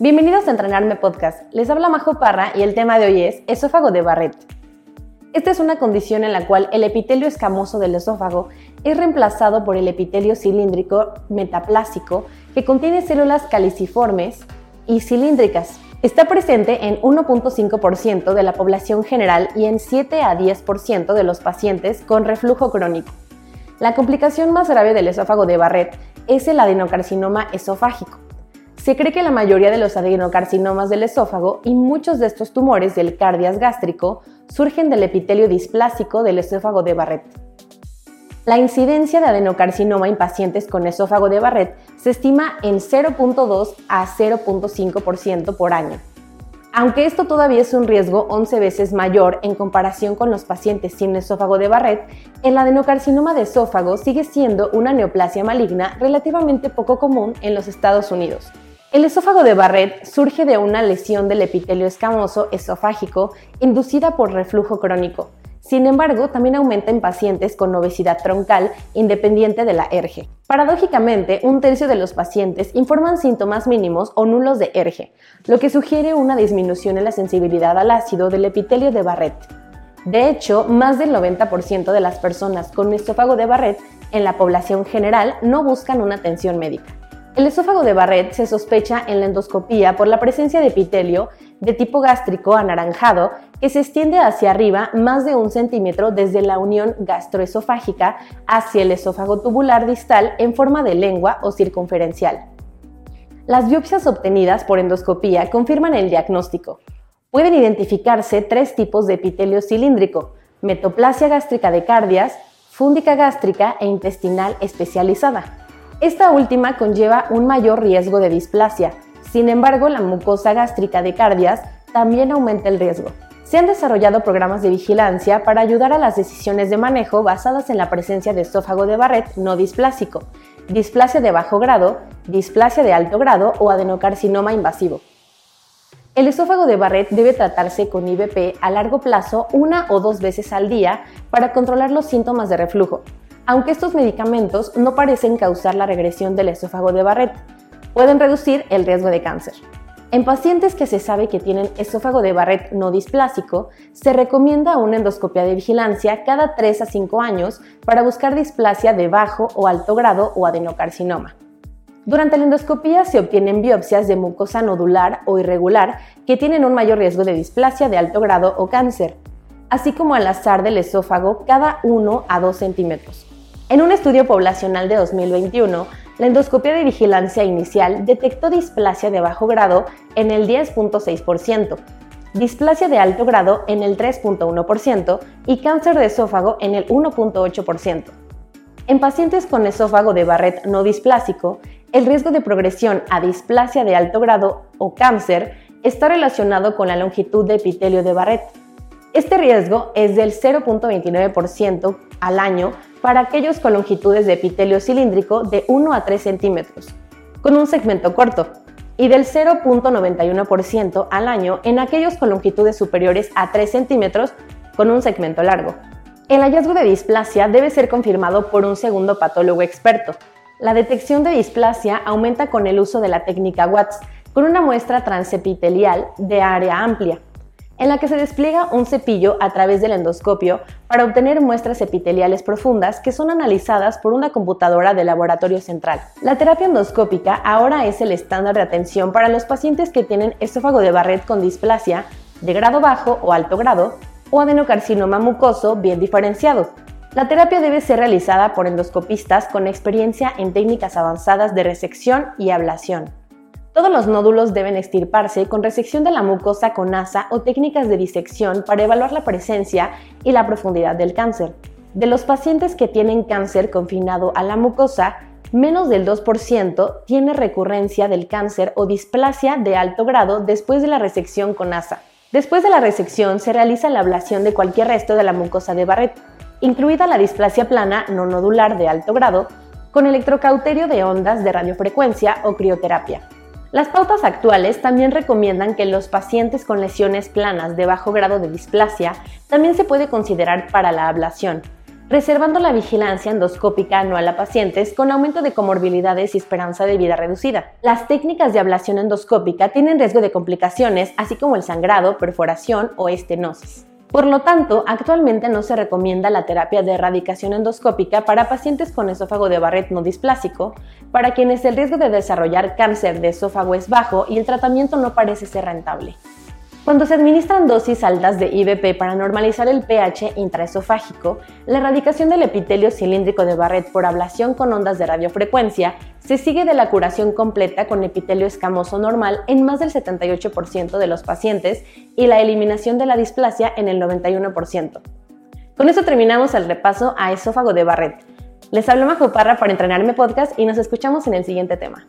Bienvenidos a Entrenarme Podcast. Les habla Majo Parra y el tema de hoy es esófago de Barrett. Esta es una condición en la cual el epitelio escamoso del esófago es reemplazado por el epitelio cilíndrico metaplásico que contiene células caliciformes y cilíndricas. Está presente en 1.5% de la población general y en 7 a 10% de los pacientes con reflujo crónico. La complicación más grave del esófago de Barrett es el adenocarcinoma esofágico se cree que la mayoría de los adenocarcinomas del esófago y muchos de estos tumores del cardias gástrico surgen del epitelio displásico del esófago de Barrett. La incidencia de adenocarcinoma en pacientes con esófago de Barrett se estima en 0.2 a 0.5% por año. Aunque esto todavía es un riesgo 11 veces mayor en comparación con los pacientes sin esófago de Barrett, el adenocarcinoma de esófago sigue siendo una neoplasia maligna relativamente poco común en los Estados Unidos. El esófago de Barrett surge de una lesión del epitelio escamoso esofágico inducida por reflujo crónico. Sin embargo, también aumenta en pacientes con obesidad troncal independiente de la ERGE. Paradójicamente, un tercio de los pacientes informan síntomas mínimos o nulos de ERGE, lo que sugiere una disminución en la sensibilidad al ácido del epitelio de Barrett. De hecho, más del 90% de las personas con esófago de Barrett en la población general no buscan una atención médica. El esófago de Barrett se sospecha en la endoscopía por la presencia de epitelio de tipo gástrico anaranjado que se extiende hacia arriba más de un centímetro desde la unión gastroesofágica hacia el esófago tubular distal en forma de lengua o circunferencial. Las biopsias obtenidas por endoscopía confirman el diagnóstico. Pueden identificarse tres tipos de epitelio cilíndrico, metoplasia gástrica de cardias, fúndica gástrica e intestinal especializada. Esta última conlleva un mayor riesgo de displasia. Sin embargo, la mucosa gástrica de cardias también aumenta el riesgo. Se han desarrollado programas de vigilancia para ayudar a las decisiones de manejo basadas en la presencia de esófago de Barrett no displásico, displasia de bajo grado, displasia de alto grado o adenocarcinoma invasivo. El esófago de Barrett debe tratarse con IBP a largo plazo una o dos veces al día para controlar los síntomas de reflujo, aunque estos medicamentos no parecen causar la regresión del esófago de Barrett, pueden reducir el riesgo de cáncer. En pacientes que se sabe que tienen esófago de Barrett no displásico, se recomienda una endoscopia de vigilancia cada 3 a 5 años para buscar displasia de bajo o alto grado o adenocarcinoma. Durante la endoscopia se obtienen biopsias de mucosa nodular o irregular que tienen un mayor riesgo de displasia de alto grado o cáncer, así como al azar del esófago cada 1 a 2 centímetros. En un estudio poblacional de 2021, la endoscopia de vigilancia inicial detectó displasia de bajo grado en el 10.6%, displasia de alto grado en el 3.1% y cáncer de esófago en el 1.8%. En pacientes con esófago de Barrett no displásico, el riesgo de progresión a displasia de alto grado o cáncer está relacionado con la longitud de epitelio de Barrett. Este riesgo es del 0.29% al año para aquellos con longitudes de epitelio cilíndrico de 1 a 3 centímetros, con un segmento corto, y del 0.91% al año en aquellos con longitudes superiores a 3 centímetros con un segmento largo. El hallazgo de displasia debe ser confirmado por un segundo patólogo experto. La detección de displasia aumenta con el uso de la técnica Watts, con una muestra transepitelial de área amplia, en la que se despliega un cepillo a través del endoscopio para obtener muestras epiteliales profundas que son analizadas por una computadora de laboratorio central. La terapia endoscópica ahora es el estándar de atención para los pacientes que tienen esófago de Barrett con displasia de grado bajo o alto grado o adenocarcinoma mucoso bien diferenciado. La terapia debe ser realizada por endoscopistas con experiencia en técnicas avanzadas de resección y ablación. Todos los nódulos deben extirparse con resección de la mucosa con asa o técnicas de disección para evaluar la presencia y la profundidad del cáncer. De los pacientes que tienen cáncer confinado a la mucosa, menos del 2% tiene recurrencia del cáncer o displasia de alto grado después de la resección con asa. Después de la resección se realiza la ablación de cualquier resto de la mucosa de Barrett, incluida la displasia plana no nodular de alto grado, con electrocauterio de ondas de radiofrecuencia o crioterapia. Las pautas actuales también recomiendan que los pacientes con lesiones planas de bajo grado de displasia también se puede considerar para la ablación, reservando la vigilancia endoscópica anual a pacientes con aumento de comorbilidades y esperanza de vida reducida. Las técnicas de ablación endoscópica tienen riesgo de complicaciones, así como el sangrado, perforación o estenosis. Por lo tanto, actualmente no se recomienda la terapia de erradicación endoscópica para pacientes con esófago de Barrett no displásico, para quienes el riesgo de desarrollar cáncer de esófago es bajo y el tratamiento no parece ser rentable. Cuando se administran dosis altas de IBP para normalizar el pH intraesofágico, la erradicación del epitelio cilíndrico de Barrett por ablación con ondas de radiofrecuencia se sigue de la curación completa con epitelio escamoso normal en más del 78% de los pacientes y la eliminación de la displasia en el 91%. Con eso terminamos el repaso a esófago de Barrett. Les hablo Majo Parra para Entrenarme Podcast y nos escuchamos en el siguiente tema.